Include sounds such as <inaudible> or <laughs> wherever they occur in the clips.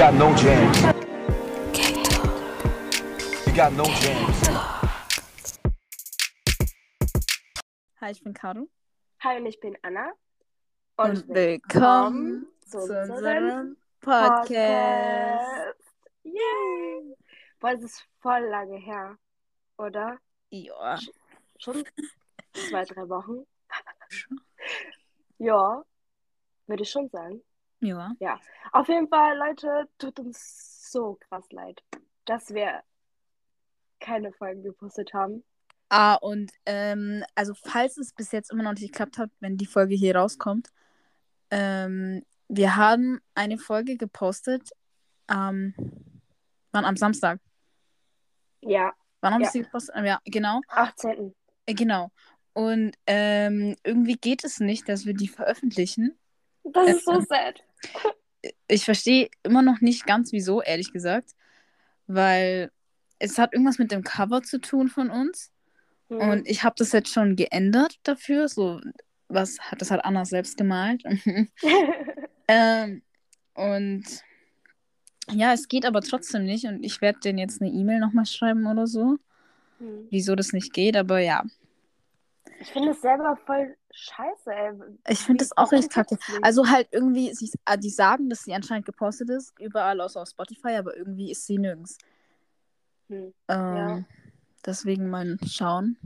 got no jams. You got no jams. Hi, ich bin Caro. Hi, und ich bin Anna. Und, willkommen zu unserem Podcast. Yay! Boah, es ist voll lange her, oder? Ja. Schon zwei, drei Wochen? ja, würde ich schon sagen. Ja. Ja, auf jeden Fall, Leute, tut uns so krass leid, dass wir keine Folgen gepostet haben. Ah, und ähm, also falls es bis jetzt immer noch nicht geklappt hat, wenn die Folge hier rauskommt, ähm, wir haben eine Folge gepostet, ähm, wann am Samstag. Ja, Wann haben Ja. wir sie gepostet? Ja, genau. 18. Äh, genau. Und ähm, irgendwie geht es nicht, dass wir die veröffentlichen. Das ist so Ähm, sad. Ich verstehe immer noch nicht ganz wieso, ehrlich gesagt. Weil es hat irgendwas mit dem Cover zu tun von uns. Hm. Und ich habe das jetzt schon geändert dafür. So, was hat das hat Anna selbst gemalt. <laughs> ähm, und ja, es geht aber trotzdem nicht. Und ich werde denen jetzt eine E-Mail nochmal schreiben oder so, Hm. wieso das nicht geht. Aber ja, Ich finde es selber voll scheiße, ey. ich finde das auch echt kacke. Also halt irgendwie, sie, ah, die sagen, dass sie anscheinend gepostet ist, überall außer auf Spotify, aber irgendwie ist sie nirgends. Hm. Ähm, Ja. Deswegen mal schauen.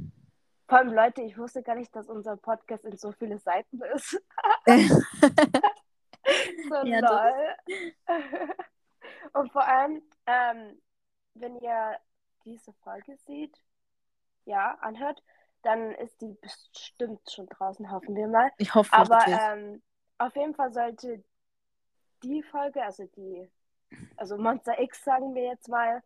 Vor allem, Leute, ich wusste gar nicht, dass unser Podcast in so viele Seiten ist. <laughs> So <laughs> Ja, lol. Und vor allem, ähm, wenn ihr diese Folge seht, ja, anhört, dann ist die bestimmt schon draußen, hoffen wir mal. ich hoffe Aber ähm, auf jeden Fall sollte die Folge, also die, also Monster X sagen wir jetzt mal,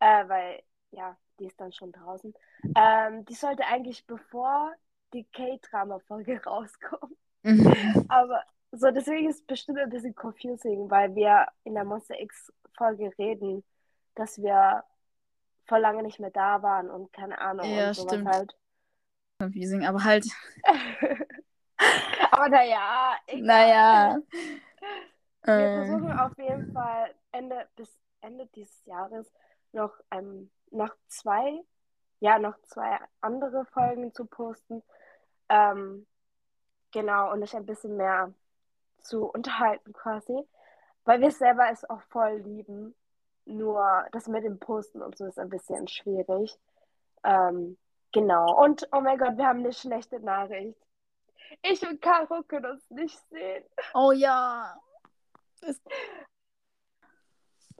äh, weil ja, die ist dann schon draußen. Ähm, die sollte eigentlich bevor die K-Drama-Folge <laughs> rauskommt. Mhm. Aber so, deswegen ist es bestimmt ein bisschen confusing, weil wir in der Monster X-Folge reden, dass wir vor lange nicht mehr da waren und keine Ahnung Ja, und sowas stimmt. halt. Confusing, aber halt, <laughs> Aber naja, naja. Wir Ähm, versuchen auf jeden Fall Ende bis Ende dieses Jahres noch, ähm, noch zwei, ja, noch zwei andere Folgen zu posten. Ähm, genau, und euch ein bisschen mehr zu unterhalten quasi. Weil wir selber es auch voll lieben. Nur das mit dem Posten und so ist ein bisschen schwierig. Ähm, genau. Und oh mein Gott, wir haben eine schlechte Nachricht. Ich und Caro können uns nicht sehen. oh ja.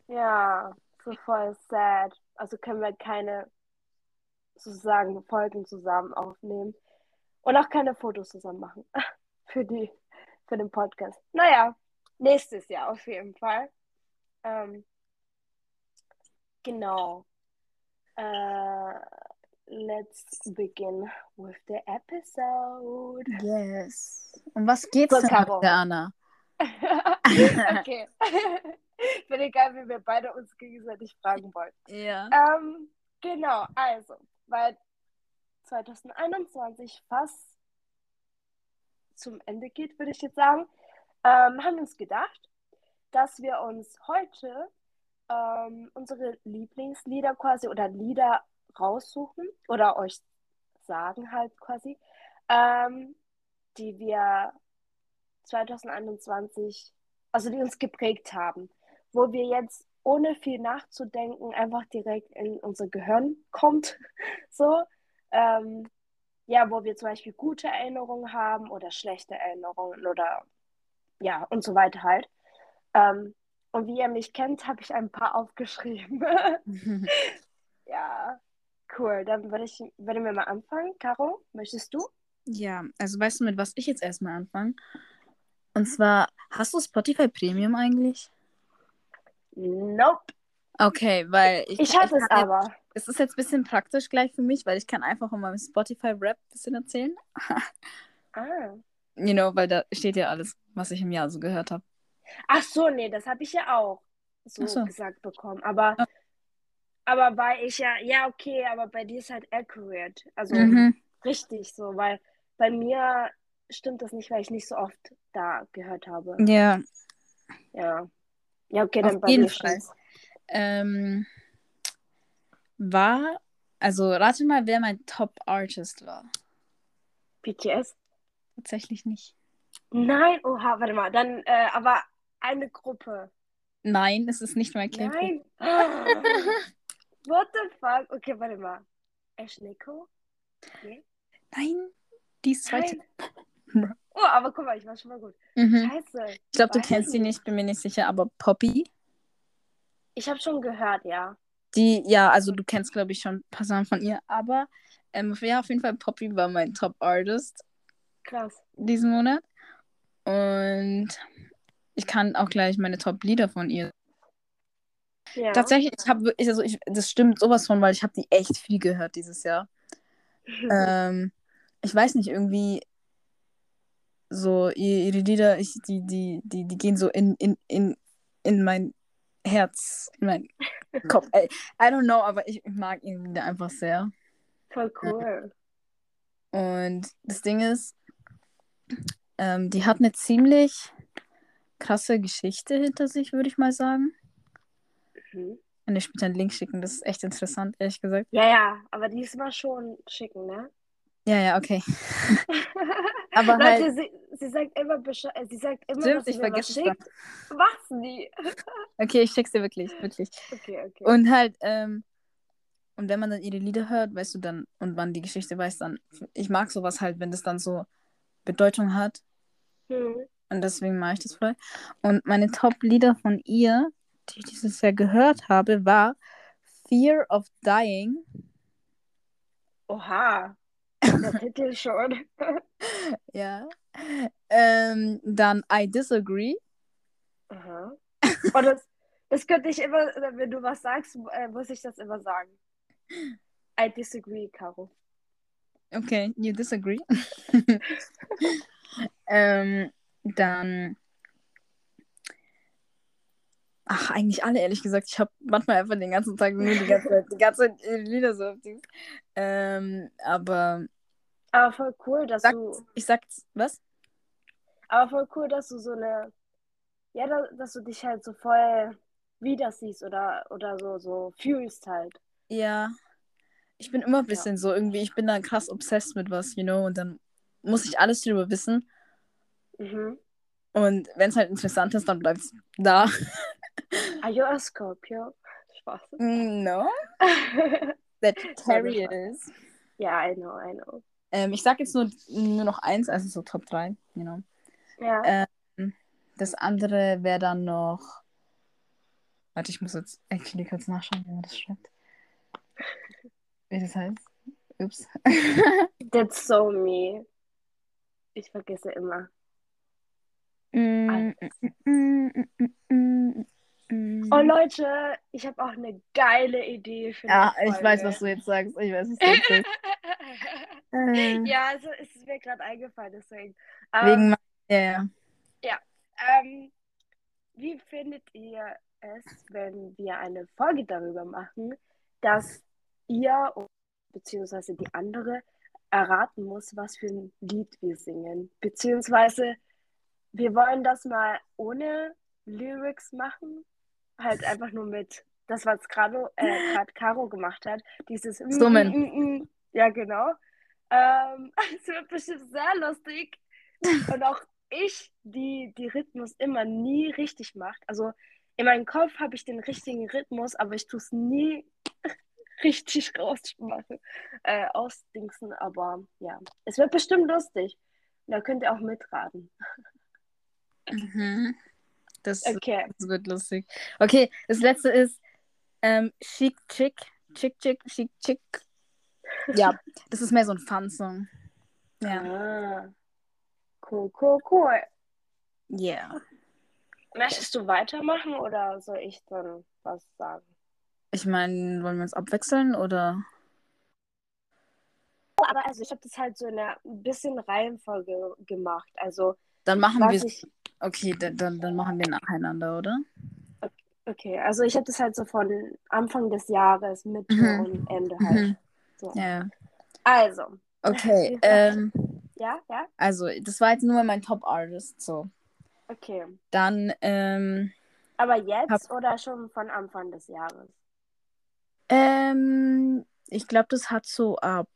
Ja, so voll sad. Also können wir keine sozusagen Folgen zusammen aufnehmen und auch keine Fotos zusammen machen <laughs> für die für den Podcast. Naja, nächstes Jahr auf jeden Fall. Ähm, genau. Äh, let's begin with the episode. Yes. Um was geht's So, denn heute, Anna? <laughs> okay. <laughs> Finde egal, wie wir beide uns gegenseitig fragen wollen. Ja. Ähm, genau, also, weil 2021 fast zum Ende geht, würde ich jetzt sagen, ähm, haben wir uns gedacht, dass wir uns heute ähm, unsere Lieblingslieder quasi oder Lieder raussuchen oder euch sagen halt quasi, ähm, die wir 2021, also die uns geprägt haben, wo wir jetzt ohne viel nachzudenken einfach direkt in unser Gehirn kommt, <laughs> so, ähm, ja, wo wir zum Beispiel gute Erinnerungen haben oder schlechte Erinnerungen oder ja und so weiter halt. Ähm, und wie ihr mich kennt, habe ich ein paar <laughs> aufgeschrieben. <laughs> ja, cool. Dann würde ich, würden wir mal anfangen. Caro, möchtest du? ja, also weißt du, mit was ich jetzt erstmal anfange? Und zwar, hast du Spotify Premium eigentlich? Nope. Okay, weil ich, Ich hatte es jetzt- aber. Es ist jetzt ein bisschen praktisch gleich für mich, weil ich kann einfach um meinem Spotify-Rap ein bisschen erzählen. <laughs> Ah. You know, weil da steht ja alles, was ich im Jahr so gehört habe. Ach so, nee, das habe ich ja auch so, so. gesagt bekommen. Aber, Ah. Aber weil ich ja, ja, okay, aber bei dir ist halt accurate. Also Mhm. richtig so, weil bei mir stimmt das nicht, weil ich nicht so oft da gehört habe. Ja, Ja. Ja, okay, Auf dann bei jeden mir Fall. Ähm, war, also rate mal, wer mein Top-Artist war. BTS? Tatsächlich nicht. Nein, oha, warte mal. Dann, äh, aber eine Gruppe. Nein, es ist nicht mein K-Pop. Nein. <laughs> What the fuck? Okay, warte mal. Ash Nico? Nee? Nein, die ist zweite. Nein. Oh, aber guck mal, ich war schon mal gut. Mhm. Scheiße. Ich glaube, du kennst sie nicht, bin mir nicht sicher, aber Poppy, Ich habe schon gehört, ja. die, ja, also du kennst, glaube ich, schon ein paar Sachen von ihr, aber ähm, ja, auf jeden Fall Poppy war mein Top-Artist Krass. diesen Monat. Und ich kann auch gleich meine Top-Lieder von ihr. Ja. Tatsächlich, ich habe, also ich, das stimmt sowas von, weil ich habe die echt viel gehört dieses Jahr. <laughs> ähm, ich weiß nicht, irgendwie so ihr- ihre Lieder, ich, die, die, die, die gehen so in, in, in, in mein Herz, in mein Kopf. I, I don't know, aber ich, ich mag ihre Lieder einfach sehr. Voll cool. Und das Ding ist, ähm, die hat eine ziemlich krasse Geschichte hinter sich, würde ich mal sagen. Mhm. Kann ich später einen Link schicken, das ist echt interessant, ehrlich gesagt. Ja, ja, aber diesmal schon schicken, ne? Ja, ja, okay. <laughs> Aber Leute, halt- sie, sie sagt immer Bescheid, äh, sie sagt immer, Stimmt, dass sie ich was vergesse es schickt. Was nie? <laughs> Okay, ich schick's dir wirklich, wirklich. Okay, okay. Und halt, ähm, und wenn man dann ihre Lieder hört, weißt du dann, und man die Geschichte weiß, dann, ich mag sowas halt, wenn das dann so Bedeutung hat. Hm. Und deswegen mag ich das voll. Und meine Top-Lieder von ihr, die ich dieses Jahr gehört habe, war Fear of Dying. Oha. Der <laughs> Titel schon. Ja. Ähm, dann I Disagree. Aha. Und <laughs> das, das könnte ich immer, wenn du was sagst, äh, muss ich das immer sagen. I disagree, Caro. Okay, you disagree. <laughs> ähm, dann. Ach, eigentlich alle, ehrlich gesagt. Ich habe manchmal einfach den ganzen Tag nur die ganze Zeit, die ganze Zeit ihre Lieder so auf die. Ähm, aber Aber voll cool, dass Sag- du, ich sag, was? aber voll cool, dass du so eine, ja, da, dass du dich halt so voll wieder siehst oder, oder so, so fühlst halt. Ja. Ich bin immer ein bisschen so irgendwie, ich bin da krass obsessed mit was, you know, und dann muss ich alles drüber wissen. Mhm. Und wenn es halt interessant ist, dann bleibt es da. <laughs> <laughs> Are you a Scorpio? Spaß. No. <laughs> Sagittarius. Ja, I know, I know. Ähm, ich sag jetzt nur, nur noch eins, also so Top 3, you know. Ja. Ähm, das andere wäre dann noch. Warte, ich muss jetzt actually kurz nachschauen, wie man das schreibt. Wie das heißt. Ups. <laughs> That's so me. Ich vergesse immer. Mm, mm, mm, mm, mm, mm. Oh Leute, ich habe auch eine geile Idee für Ja, ich weiß, was du jetzt sagst. Ich weiß, was du jetzt sagst. Äh, <laughs> ja, also es ist mir gerade eingefallen, deswegen. Ähm, Wegen. Ja, ja. ähm, wie findet ihr es, wenn wir eine Folge darüber machen, dass ihr beziehungsweise die andere erraten muss, was für ein Lied wir singen? Beziehungsweise wir wollen das mal ohne Lyrics machen, halt einfach nur mit das, was gerade äh, Caro gemacht hat, dieses Summen. Mm, mm, mm. Ja, genau. Ähm, <laughs> es wird bestimmt sehr lustig. Und auch ich, die die Rhythmus immer nie richtig macht. Also in meinem Kopf habe ich den richtigen Rhythmus, aber ich tue es nie <laughs> richtig rausmachen, äh, ausdingsen. Aber ja, es wird bestimmt lustig. Da könnt ihr auch mitraten. Mhm. Das, Okay. das wird lustig. Okay, das letzte ist ähm, Chic Chick. Chick Chick, Chic Chick. Ja, das ist mehr so ein Fun-Song. Ja. Ah. Cool, cool, cool. Yeah. Möchtest du weitermachen oder soll ich dann was sagen? Ich meine, wollen wir uns abwechseln oder? Aber also ich habe das halt so in einer ein bisschen Reihenfolge gemacht. Also Dann machen wir. ich, Okay, dann, dann, machen wir nacheinander, oder? okay, also ich habe das halt so von Anfang des Jahres, Mitte Mhm. und Ende halt. Mhm. So. Ja. Also, Okay. <laughs> Ähm, ja, ja, also, das war jetzt nur mein Top-Artist. So. okay. Dann, ähm, Aber jetzt Hab- oder schon von Anfang des Jahres? Ähm, ich glaube, das hat so ab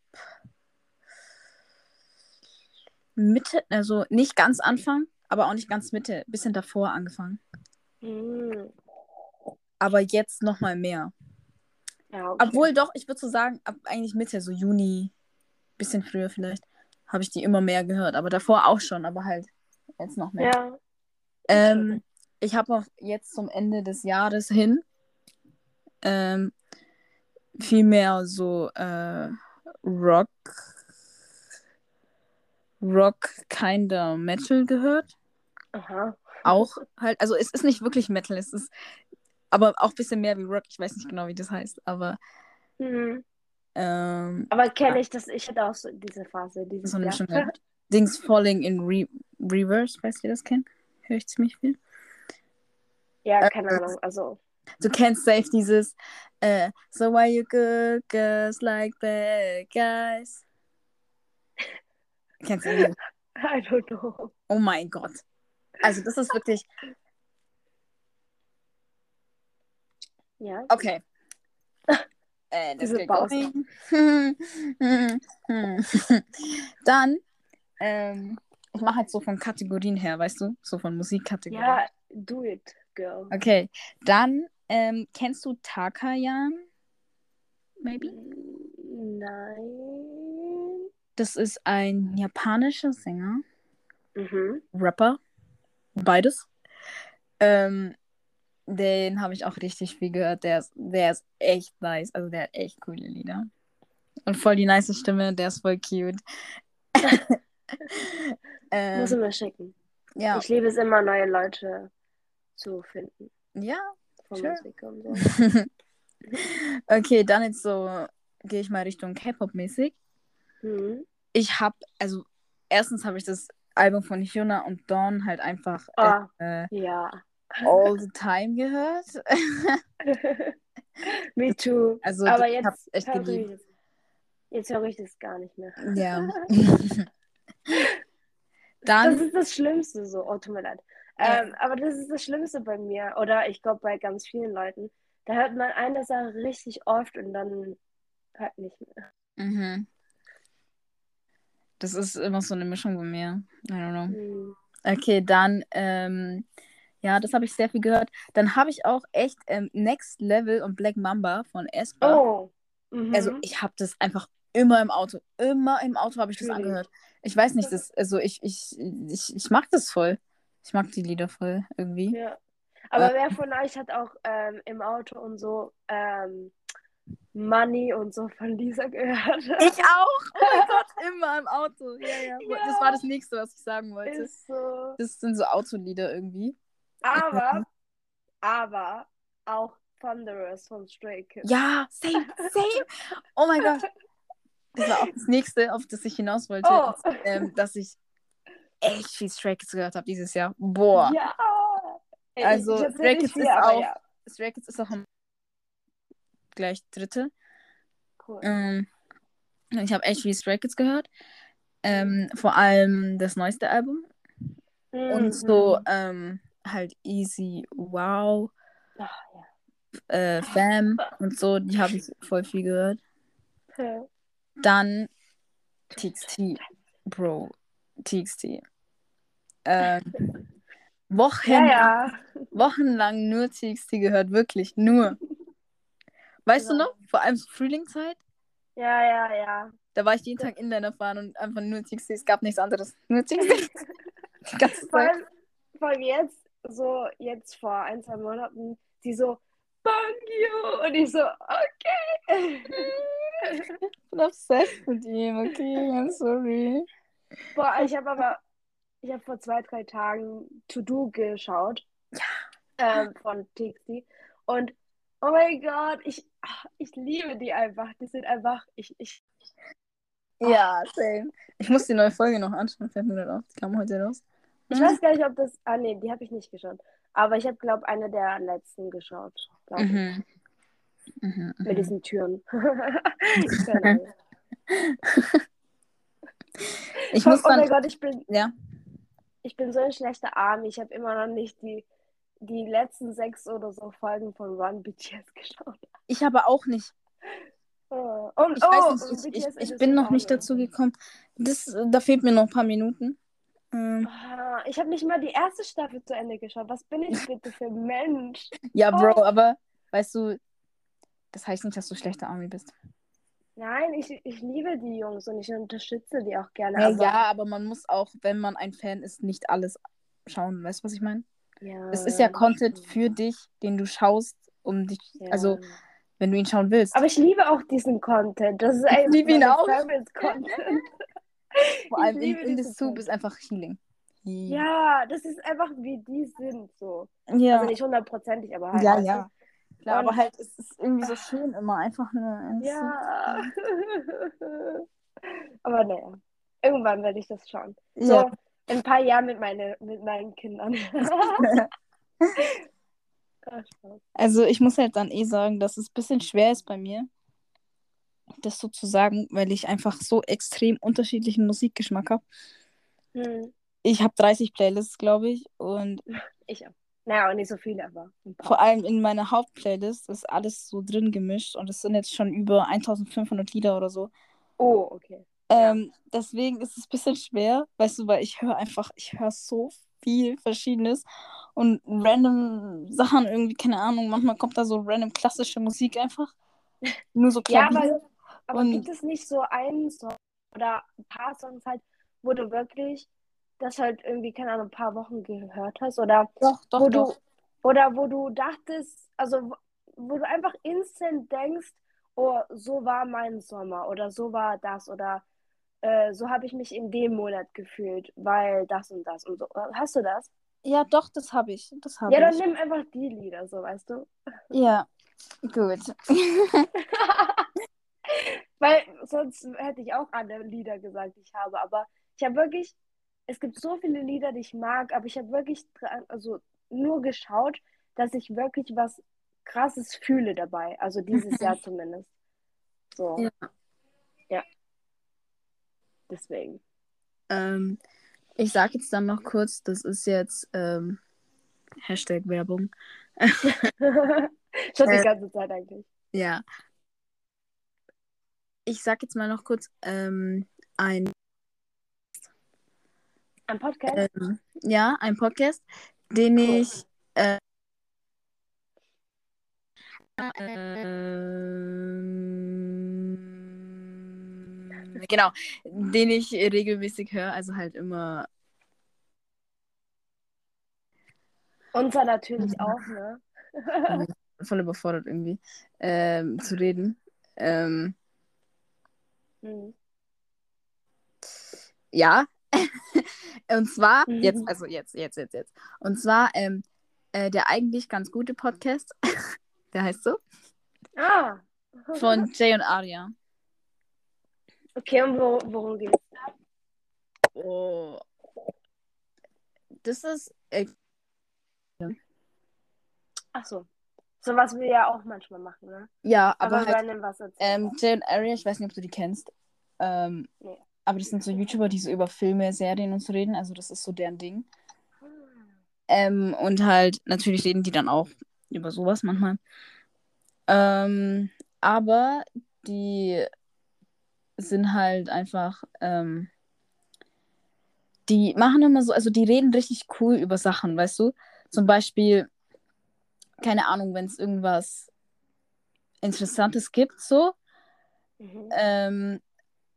Mitte, also nicht ganz Anfang, aber auch nicht ganz Mitte, bisschen davor angefangen. Hm. Aber jetzt noch mal mehr. Ja, okay. Obwohl doch, ich würde so sagen, ab eigentlich Mitte, so Juni, bisschen früher vielleicht, habe ich die immer mehr gehört. Aber davor auch schon, aber halt jetzt noch mehr. Ja. Ähm, ich habe auch jetzt zum Ende des Jahres hin ähm, viel mehr so äh, Rock, Rock kinder Metal gehört. Aha. Auch halt, also es ist nicht wirklich Metal, es ist aber auch ein bisschen mehr wie Rock. Ich weiß nicht genau, wie das heißt, aber Hm. ähm, Aber kenne ich das? Ich hatte auch so diese Phase. Dieses so eine. <laughs> Dings Falling in Re Reverse, falls ihr das kennt. Höre ich ziemlich viel. Ja, keine Ahnung. Also, Du kennst safe dieses äh, So why you good girls like bad guys? <laughs> Kennst du? I don't know. Oh mein Gott. Also das ist wirklich. Ja. Okay. <laughs> Äh, let's Diese going. <laughs> Dann, ähm, ich mache halt so von Kategorien her, weißt du? So von Musikkategorien. Ja, do it, girl. Okay, dann ähm, kennst du Takayan? Maybe? Nein. Das ist ein japanischer Sänger, Mhm. Rapper, beides. Ähm, den habe ich auch richtig viel gehört. Der ist, der ist echt nice. Also der hat echt coole Lieder. Und voll die nice Stimme, der ist voll cute. <laughs> ähm, Muss ich mir schicken. ja, Ich liebe es immer, neue Leute zu finden. ja. Von Sure. Musik und so. <laughs> okay, dann jetzt so gehe ich mal Richtung K-Pop-mäßig. Mhm. Ich habe, also erstens habe ich das Album von Hyuna und Dawn halt einfach Ah. äh, Ja. all the time gehört. <laughs> Me too. Also Aber ich jetzt hab's echt höre ich geliebt. Jetzt höre ich das gar nicht mehr. Ja. <laughs> <laughs> Das Dann, ist das Schlimmste so. Oh, tut mir leid. Ja. Ähm, aber das ist das Schlimmste bei mir. Oder ich glaube bei ganz vielen Leuten. Da hört man eine Sache richtig oft und dann hört nicht mehr. mhm. Das ist immer so eine Mischung bei mir. I don't know. Hm. Okay, dann, ähm, ja, das habe ich sehr viel gehört. Dann habe ich auch echt ähm, Next Level und Black Mamba von Espa. Oh. Mhm. Also ich habe das einfach immer im Auto. Immer im Auto habe ich das ich. angehört. Ich weiß nicht, das, also ich, ich, ich, ich mag das voll. Ich mag die Lieder voll irgendwie. Ja. Aber Äh. wer von euch hat auch ähm, im Auto und so ähm, Money und so von Lisa gehört? Ich auch! Oh mein Gott, <laughs> immer im Auto. Ja, ja. Ja. Das war das nächste, was ich sagen wollte. Ist so. Das sind so Autolieder irgendwie. Aber, <laughs> aber auch Thunderous von Stray Kids. Ja, same, same. Oh mein Gott. Das war auch das nächste, auf das ich hinaus wollte. Oh. Ähm, dass ich echt viel Stray Kids gehört habe dieses Jahr. Boah. Ja. Ey, Also, Stray Kids viel, ist auch- Ja. Stray Kids ist auch am gleich dritte. Cool. Ähm, ich habe echt viel Stray Kids gehört. Ähm, vor allem das neueste Album. Und so Mhm. ähm, halt Easy Wow, Ach, äh, Fam und so, die habe ich voll viel gehört. ja. Dann TXT, Bro, TXT. Ähm, Wochen, ja, ja. Wochenlang nur TXT gehört, wirklich, nur. Weißt du Ja. noch? Vor allem zur Frühlingszeit, Ja, ja, ja. da war ich jeden Tag in deiner Bahn und einfach nur TXT, es gab nichts anderes. Nur <laughs> <laughs> ganze Vor allem, vor allem jetzt, so jetzt vor ein, zwei Monaten, die so, thank you. Und ich so, okay. Ich <laughs> bin obsessed mit ihm, okay, I'm sorry. Boah, ich habe aber, ich habe vor zwei, drei Tagen To Do geschaut. Ähm, von TXT. Und oh mein Gott, ich, ach, ich liebe die einfach. Die sind einfach, ich, ich, Ja, same. Ich muss die neue Folge noch anschauen, fällt mir gerade auf. Die kam heute raus. ich weiß gar nicht, ob das, ah nee, die habe ich nicht geschaut. Aber ich habe, glaube eine der letzten geschaut. ich. Mhm. Mhm, Mit mhm. diesen Türen. <laughs> Ich oh, muss oh mein. Gott, ich bin, Ja. ich bin so ein schlechter Arm. Ich habe immer noch nicht die, die letzten sechs oder so Folgen von Run BTS <laughs> geschaut. Ich habe auch nicht. Oh. Und, Ich oh, nicht, ich, ich, ich bin noch nicht dazu gekommen. Das, da fehlt mir noch ein paar Minuten. Ähm, Ah, Ich habe nicht mal die erste Staffel zu Ende geschaut. Was bin ich bitte für ein Mensch? <laughs> ja, Bro, Oh. aber weißt du, das heißt nicht, dass du schlechter Army bist. Nein, ich, ich liebe die Jungs und ich unterstütze die auch gerne. Ja, aber, ja, aber man muss auch, wenn man ein Fan ist, nicht alles schauen. Weißt du, was ich meine? Ja, Es ist ja das Content für dich, den du schaust, um dich, Ja. also wenn du ihn schauen willst. Aber ich liebe auch diesen Content. Das ist einfach liebe ihn auch. <laughs> Content. Vor ich allem in, in the Soup ist einfach Healing. Ja, das ist einfach wie die sind so. Ja, Also nicht hundertprozentig, aber halt. ja, weißt ja. Klar, aber halt, es ist irgendwie so schön immer einfach eine. Ja. <laughs> aber naja, irgendwann werde ich das schauen. So Ja. In ein paar Jahren mit, meine, mit meinen Kindern. <laughs> Spaß. Also ich muss halt dann eh sagen, dass es ein bisschen schwer ist bei mir, das so zu sagen, weil ich einfach so extrem unterschiedlichen Musikgeschmack habe. Hm, Ich habe 30 Playlists, glaube ich, und ich auch. Naja, auch nicht so viele, aber vor allem in meiner Hauptplaylist ist alles so drin gemischt und es sind jetzt schon über 1500 Lieder oder so. Oh, okay. Ja. Ähm, deswegen ist es ein bisschen schwer, weißt du, weil ich höre einfach, ich höre so viel Verschiedenes und random Sachen irgendwie, keine Ahnung, manchmal kommt da so random klassische Musik einfach. <laughs> Nur so Ja, Klavier. aber, aber Und- gibt es nicht so einen Song oder ein paar Songs halt, wo du wirklich das halt irgendwie, keine Ahnung, ein paar Wochen gehört hast oder Doch, doch, wo doch. du oder wo du dachtest, also wo du einfach instant denkst, oh, so war mein Sommer oder so war das oder äh, so habe ich mich in dem Monat gefühlt, weil das und das und so. Hast du das? Ja, doch, das habe ich. Das habe Ja, dann ich. nimm einfach die Lieder, so weißt du. Ja, gut. <laughs> Weil sonst hätte ich auch andere Lieder gesagt, die ich habe. Aber ich habe wirklich, es gibt so viele Lieder, die ich mag, aber ich habe wirklich dran, also nur geschaut, dass ich wirklich was Krasses fühle dabei. Also dieses <laughs> Jahr zumindest. So. Ja. Deswegen. Ähm, ich sage jetzt dann noch kurz, das ist jetzt ähm, Hashtag Werbung. <laughs> Schon die Äh, ganze Zeit eigentlich. Ja. Ich sag jetzt mal noch kurz ähm, ein, Ein Podcast? ähm, ja, ein Podcast, den Cool. ich äh, ähm, genau, den ich regelmäßig höre, also halt immer Unser natürlich auch, ne? <laughs> voll überfordert irgendwie ähm, zu reden. Ähm, Hm. Ja. <laughs> Und zwar, Mhm. jetzt, also jetzt, jetzt, jetzt, jetzt. Und zwar, ähm, äh, der eigentlich ganz gute Podcast, <laughs> der heißt so, Ah. von Jay und Aria. Okay, und wo, worum geht's? Oh. Das ist, äh, Ach so. So was wir ja auch manchmal machen, ne? ja, aber, Aber, halt, random was erzählen. ähm, Jay und ich weiß nicht, ob du die kennst. Ähm, Nee. aber das sind so YouTuber, die so über Filme, Serien und so reden, also das ist so deren Ding. Ah. Ähm, und halt, natürlich reden die dann auch über sowas manchmal. Ähm, aber die sind halt einfach, ähm, die machen immer so, also die reden richtig cool über Sachen, weißt du? Zum Beispiel, keine Ahnung, wenn es irgendwas Interessantes gibt, so. Mhm. Ähm,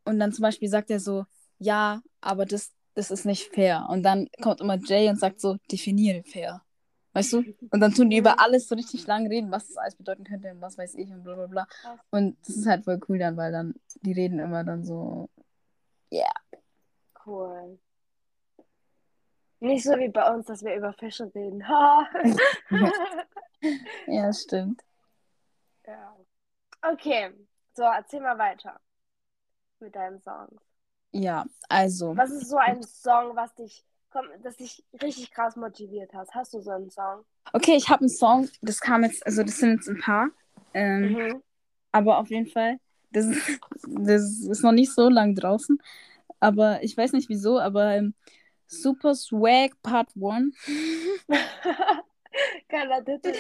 und dann zum Beispiel sagt er so, ja, aber das, das ist nicht fair. Und dann kommt immer Jay und sagt so, definiere fair. Weißt du? Und dann tun die über alles so richtig lang reden, was das alles bedeuten könnte und was weiß ich und bla bla bla. Und das ist halt voll cool dann, weil dann, die reden immer dann so, Cool. Nicht so wie bei uns, dass wir über Fische reden. Ha. <laughs> <laughs> ja, stimmt. ja. Okay, so erzähl mal weiter mit deinen Songs. Ja, also, Was ist so ein Song, was dich, das dich richtig krass motiviert hat? Hast du so einen Song? okay, ich habe einen Song, das kam jetzt, also das sind jetzt ein paar, ähm, Mhm. aber auf jeden Fall, das ist, das ist noch nicht so lang draußen, aber ich weiß nicht wieso, aber ähm, Super Swag Part 1 Keiner Titel.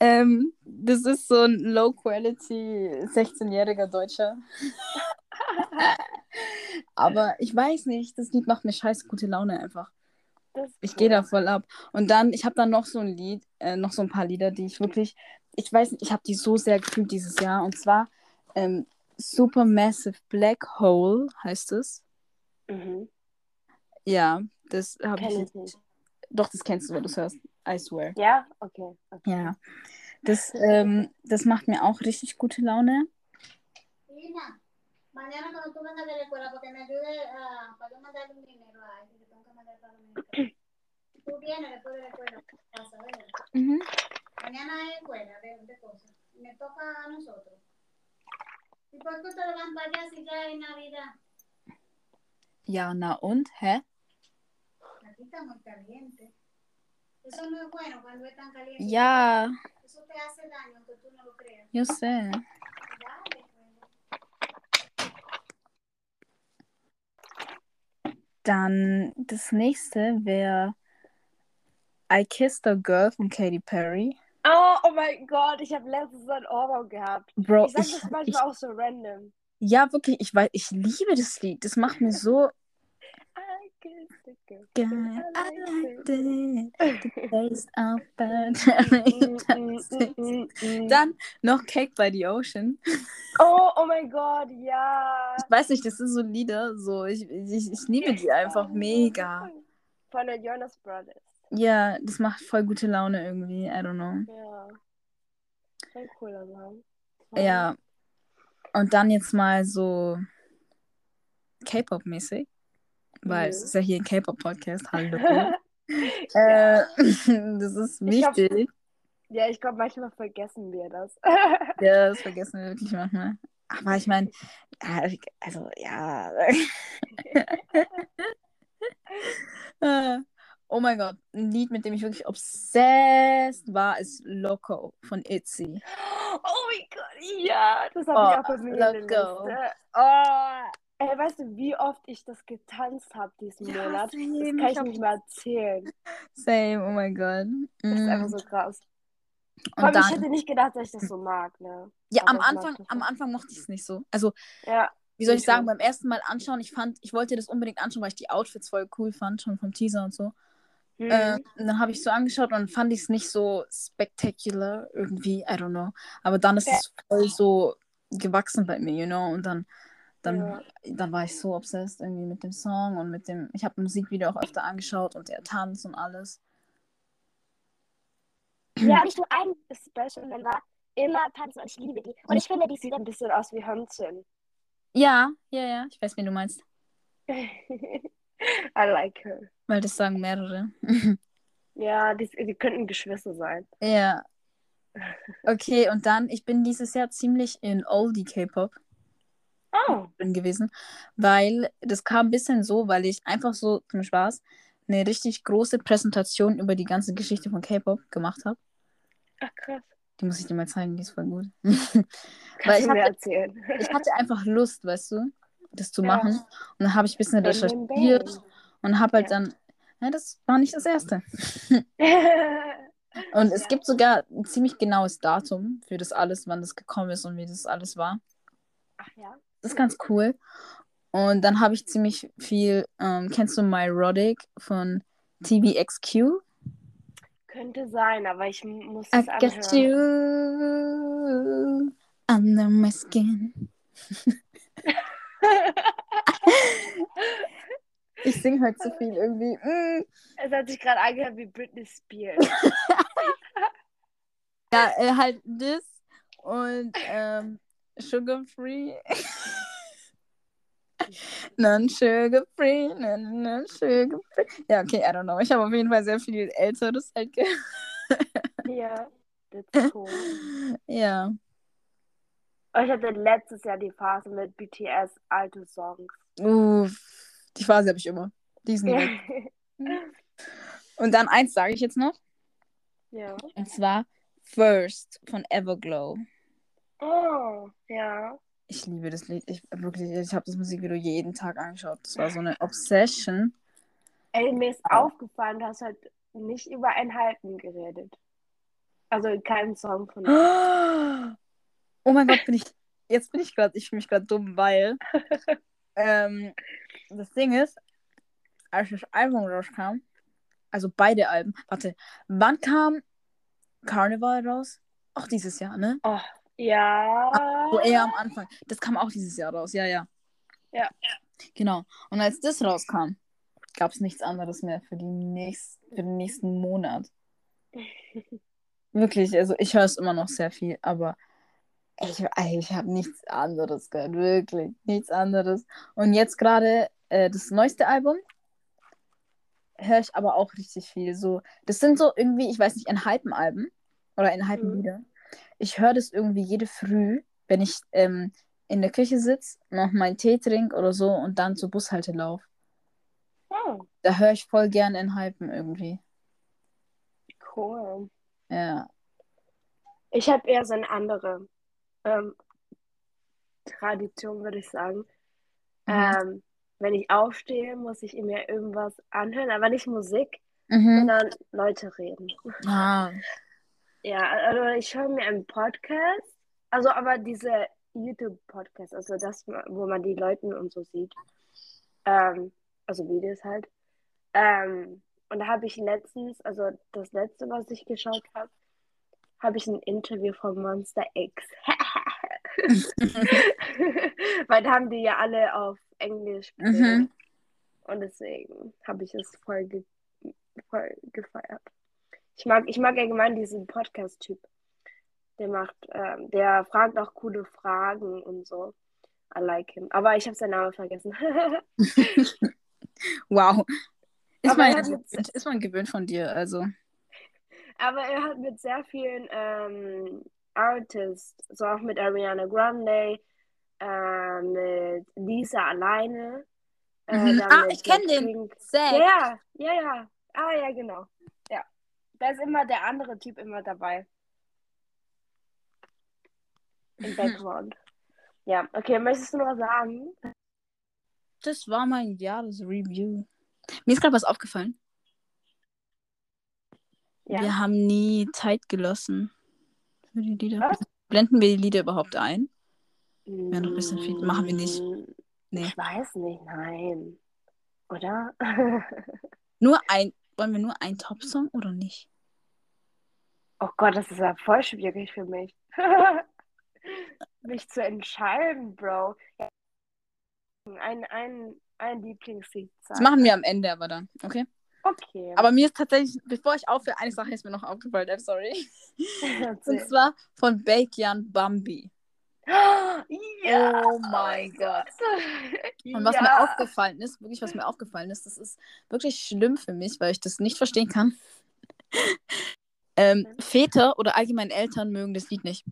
Ähm, das ist so ein Low-Quality 16-jähriger Deutscher. <laughs> Aber ich weiß nicht, das Lied macht mir scheiße gute Laune einfach. Ich gehe da voll ab. Und dann, ich habe dann noch so ein Lied, äh, noch so ein paar Lieder, die ich wirklich, ich weiß nicht, ich habe die so sehr gefühlt dieses Jahr. Und zwar ähm, Supermassive Black Hole heißt es. Mhm. Ja, das habe ich nicht. Doch, das kennst du, wenn du es hörst. I swear. Ja? Okay. okay. Ja. Das, ähm, das macht mir auch richtig gute Laune. Mhm. Ja, na und? Hä? Aquí está muy caliente. Eso no es bueno cuando es tan caliente. Ja, Eso te hace daño, aunque tú no lo creas. yo sé. Dann das nächste wäre I Kissed a Girl von Katy Perry. Oh, oh mein Gott, ich habe letztens so ein Ohrwurm gehabt. Bro, ich sag ich, das ich, manchmal auch so random. ja, wirklich, ich weiß, ich liebe das Lied. Das macht mir so girl. geil. I I liked liked it. The <laughs> taste of burnt <laughs> cherry. Dann noch Cake by the Ocean. Oh, oh mein Gott, ja. Ich weiß nicht, das sind so Lieder, so ich, ich, ich liebe die einfach mega. Von den Jonas Brothers. Ja, das macht voll gute Laune irgendwie. I don't know. Ja. Ein cooler Song. Ja. Und dann jetzt mal so K-Pop-mäßig. Weil es Mhm. ist ja hier ein K-Pop-Podcast. Hallo. <laughs> äh, <laughs> das ist Ich glaub- wichtig. ja, ich glaube, manchmal vergessen wir das. <laughs> Ja, das vergessen wir wirklich manchmal. Aber ich meine, also ja. Oh mein Gott, ein Lied, mit dem ich wirklich obsessed war, ist Loco von Itzy. <gasps> Oh mein Gott, ja. Das habe Oh, ich auch bei mir. Liste. Oh. Ey, weißt du, wie oft ich das getanzt habe diesen Ja, Monat? same. Das kann Ich ich nicht mehr erzählen. <laughs> Same, oh mein Gott. Das ist Mm. einfach so krass. Vor Und ich dann, hätte nicht gedacht, dass ich das so mag, ne? ja, aber am ich Anfang, am. Anfang mochte ich es nicht so. Also, Ja. wie soll ich Ich sagen, beim ersten Mal anschauen, ich fand, ich wollte das unbedingt anschauen, weil ich die Outfits voll cool fand, schon vom Teaser und so. Mhm. Ähm, und dann habe ich so angeschaut und fand ich es nicht so spectacular irgendwie, I don't know. Aber dann ist es voll so gewachsen bei mir, you know. Und dann, dann, Ja. dann war ich so obsessed irgendwie mit dem Song und mit dem, ich habe Musikvideo auch öfter angeschaut und der Tanz und alles. Ja, nicht nur ein Special Member, immer tanzen und ich liebe die. Und ich finde, die sieht ein bisschen aus wie Hönzchen. Ja, ja, ja, ich weiß, wen du meinst. <laughs> I like her. Weil das sagen mehrere. <laughs> Ja, die, die könnten Geschwister sein. ja. Okay, und dann, ich bin dieses Jahr ziemlich in Oldie K-Pop. Oh. drin gewesen, weil das kam ein bisschen so, weil ich einfach so zum Spaß eine richtig große Präsentation über die ganze Geschichte von K-Pop gemacht habe. Ach, krass. Die muss ich dir mal zeigen, die ist voll gut. <laughs> Weil ich hatte- erzählen. <laughs> ich hatte einfach Lust, weißt du, das zu Ja. machen. Und dann habe ich ein bisschen recherchiert und habe halt Ja. dann, ja, das war nicht das erste. <laughs> Und es gibt sogar ein ziemlich genaues Datum für das alles, wann das gekommen ist und wie das alles war. Ach ja. Das ist ganz cool. Und dann habe ich ziemlich viel, ähm, kennst du My Roddick von TVXQ? Könnte sein, aber ich muss I es got anhören. you under my skin. Ich singe heute zu viel irgendwie. Mm. es hat sich gerade angehört wie Britney Spears. <laughs> <laughs> Ja, äh, halt das und ähm, Sugar Free. Non-Sugar Free, non-Sugar Free. Ja, okay, I don't know. Ich habe auf jeden Fall sehr viel Älteres halt gehört. <laughs> ja, that's cool. Ja. Und ich hatte letztes Jahr die Phase mit BTS alte Songs. Uff, die Phase habe ich immer. Die ist nie weg. Und dann eins sage ich jetzt noch. ja. Und zwar First von Everglow. Oh, ja. Ich liebe das Lied. Ich wirklich, ich habe das Musikvideo jeden Tag angeschaut. Das war so eine Obsession. Ey, mir ist Ah. aufgefallen, du hast halt nicht über ein Halten geredet. Also kein Song von <gasps> Oh mein Gott, bin ich. Jetzt bin ich gerade, ich fühle mich gerade dumm, weil <laughs> ähm, das Ding ist, als das Album rauskam, also beide Alben, warte, wann kam Carnival raus? Auch dieses Jahr, ne? Oh, ja. So eher am Anfang. Das kam auch dieses Jahr raus, ja, ja. Ja. Genau. Und als das rauskam, gab es nichts anderes mehr für, die nächst, für den nächsten Monat. <laughs> Wirklich, also ich höre es immer noch sehr viel, aber ich, ich habe nichts anderes gehört, wirklich, nichts anderes. Und jetzt gerade äh, das neueste Album höre ich aber auch richtig viel. So, das sind so irgendwie, ich weiß nicht, ein Alben oder ein Mhm. Lieder. Ich höre das irgendwie jede Früh, wenn ich ähm, in der Küche sitze, noch meinen Tee trinke oder so und dann zur Bushalte laufe. Oh, Da höre ich voll gern in Hypen irgendwie. cool. Ja. Ich habe eher so eine andere ähm, Tradition, würde ich sagen. Mhm. Ähm, wenn ich aufstehe, muss ich mir irgendwas anhören, aber nicht Musik, Mhm. sondern Leute reden. Ah. Ja, also ich höre mir einen Podcast, also aber diese YouTube-Podcasts, also das, wo man die Leute und so sieht. Ähm, also Videos halt. Ähm, und da habe ich letztens, also das letzte, was ich geschaut habe, habe ich ein Interview von Monster X. <laughs> Weil da haben die ja alle auf Englisch. Mhm. Und deswegen habe ich es voll, ge voll gefeiert. Ich mag, ich mag allgemein diesen Podcast-Typ. Der macht, ähm, der fragt auch coole Fragen und so. I like him. Aber ich habe seinen Namen vergessen. <laughs> Wow. Ist man, mit- ist man gewöhnt von dir, also. Aber er hat mit sehr vielen ähm, Artists, so auch mit Ariana Grande, äh, mit Lisa alleine. Äh, Mhm. Ah, ich kenn der den. Ja, ja, ja. Ah, ja, genau. Da ist immer der andere Typ immer dabei. Im Background. Ja, okay, möchtest du noch was sagen? Das war mein Jahresreview. Mir ist gerade was aufgefallen. Ja. Wir haben nie Zeit gelassen für die Lieder. Was? Blenden wir die Lieder überhaupt ein? Ja, noch ein bisschen viel. Machen wir nicht. Mm, Nee. Ich weiß nicht, nein. Oder? <laughs> Nur ein. Wollen wir nur einen Top-Song oder nicht? Oh Gott, das ist ja voll schwierig für mich. <laughs> mich zu entscheiden, Bro. Ein, ein, ein Lieblingslied Das machen wir am Ende aber dann, okay? Okay. Aber mir ist tatsächlich, bevor ich aufhöre, eine Sache ist mir noch aufgefallen, I'm sorry. <laughs> Und zwar von Baekhyun Bambi. Ja, Oh mein Gott. <laughs> Und was mir aufgefallen ist, wirklich was mir aufgefallen ist, das ist wirklich schlimm für mich, weil ich das nicht verstehen kann. <laughs> ähm, Väter oder allgemein Eltern mögen das Lied nicht.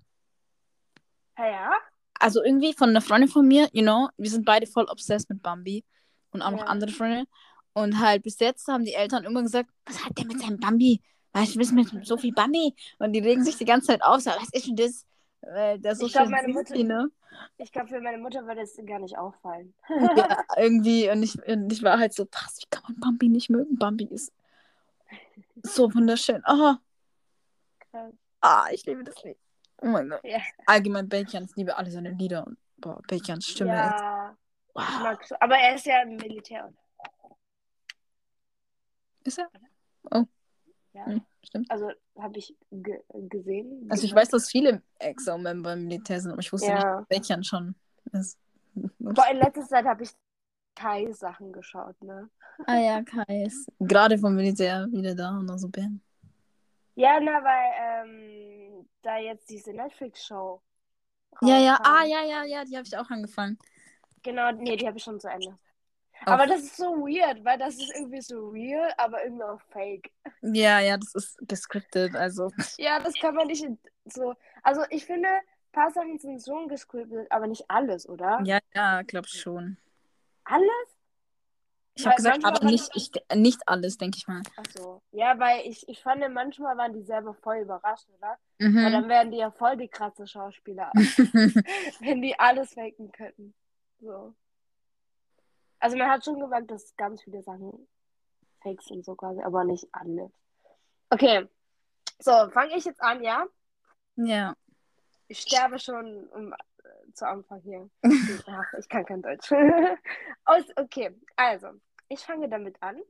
Ja, ja. Also irgendwie von einer Freundin von mir, you know, wir sind beide voll obsessed mit Bambi und auch noch Ja. andere Freunde. Und halt bis jetzt haben die Eltern immer gesagt, was hat der mit seinem Bambi? Weißt du, bist mit so viel Bambi? Und die regen sich die ganze Zeit auf, sagen, was ist denn das? Weil ist so Ich glaub, schön meine süß, Mutter- ne? Ich glaube, für meine Mutter würde es gar nicht auffallen. Ja, <laughs> irgendwie. Und ich, und ich war halt so, was, wie kann man Bambi nicht mögen? Bambi ist so wunderschön. Oh, Krass. ah, ich liebe das Lied. Oh mein Gott. Ja. Allgemein Bacon, ich liebe alle seine Lieder. Und boah, Bacons Stimme ist. ja, ich Wow. so. Aber er ist ja im Militär. Ist er? Oh. Ja. Hm, stimmt. Also habe ich ge gesehen. Also ich weiß, dass viele EXO-Member im Militär sind, aber ich wusste Ja. nicht, Bacon schon ist. Boah, in letzter Zeit habe ich Kai-Sachen geschaut, ne? Ah ja, Kai ist gerade vom Militär wieder da und dann so bam. Ja, na, weil ähm, da jetzt diese Netflix-Show. Ja, ja, ah, ja, ja, ja, die habe ich auch angefangen. Genau, nee, die habe ich schon zu Ende. Aber das ist so weird, weil das ist irgendwie so real, aber irgendwie auch fake. Ja, ja, das ist gescriptet, also. Ja, das kann man nicht so. Also ich finde, ein paar Sachen sind schon gescriptet, aber nicht alles, oder? Ja, ja, glaub schon. Alles? Ich Weil habe gesagt, aber nicht, ich, nicht alles, denke ich mal. Achso. Ja, weil ich, ich fand, manchmal waren die selber voll überrascht, oder? Weil Mhm. dann wären die ja voll die krasse Schauspieler, <laughs> <laughs> wenn die alles faken könnten. So. Also man hat schon gemerkt, dass ganz viele Sachen fake sind so quasi, aber nicht alles. Okay. So, fange ich jetzt an, ja? Ja. Ich sterbe schon um, äh, zu Anfang hier. <laughs> Ach, ich kann kein Deutsch. <laughs> Aus, okay, also, ich fange damit an,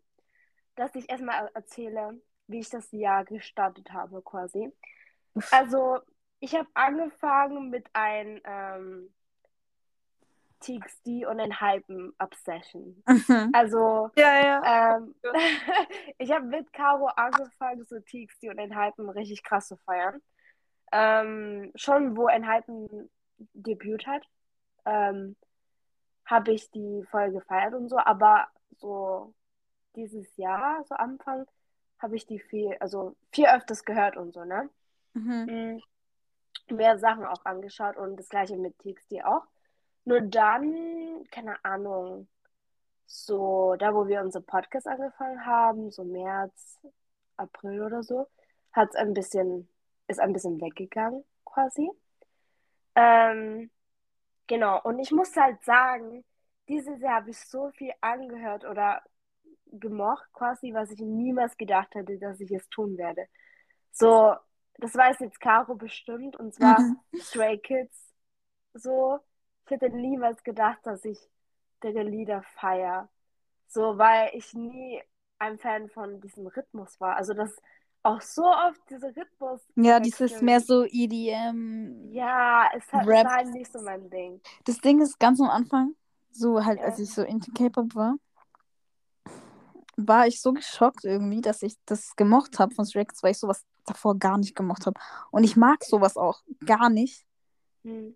dass ich erstmal erzähle, wie ich das Jahr gestartet habe, quasi. Also, ich habe angefangen mit einem ähm, TXT und ein Hypen Obsession. Also, ja, ja. ähm, <laughs> ich habe mit Caro angefangen, so TXT und ein Hypen richtig krass zu feiern. Ähm, schon wo ein Hypen Debüt hat, ähm, habe ich die voll gefeiert und so, aber so dieses Jahr, so Anfang, habe ich die viel, also viel öfters gehört und so, ne? Mhm. Mm, Mehr Sachen auch angeschaut und das gleiche mit TXT auch. Nur dann, keine Ahnung, so da, wo wir unsere Podcast angefangen haben, so März, April oder so, hat es ein bisschen, ist ein bisschen weggegangen, quasi. Ähm, genau, und ich muss halt sagen, dieses Jahr habe ich so viel angehört oder gemocht, quasi, was ich niemals gedacht hätte, dass ich es tun werde. So, das weiß jetzt Caro bestimmt, und zwar Mhm. Stray Kids. So, ich hätte niemals gedacht, dass ich deren Lieder feier. So, weil ich nie ein Fan von diesem Rhythmus war. Also, dass auch so oft dieser Rhythmus. Ja, dieses mehr so EDM. Ja, es hat, Rap. war halt nicht so mein Ding. Das Ding ist, ganz am Anfang, so halt, Ja. als ich so into K-Pop war, war ich so geschockt irgendwie, dass ich das gemocht habe von Kids, weil ich sowas davor gar nicht gemocht habe. Und ich mag sowas auch gar nicht. Hm.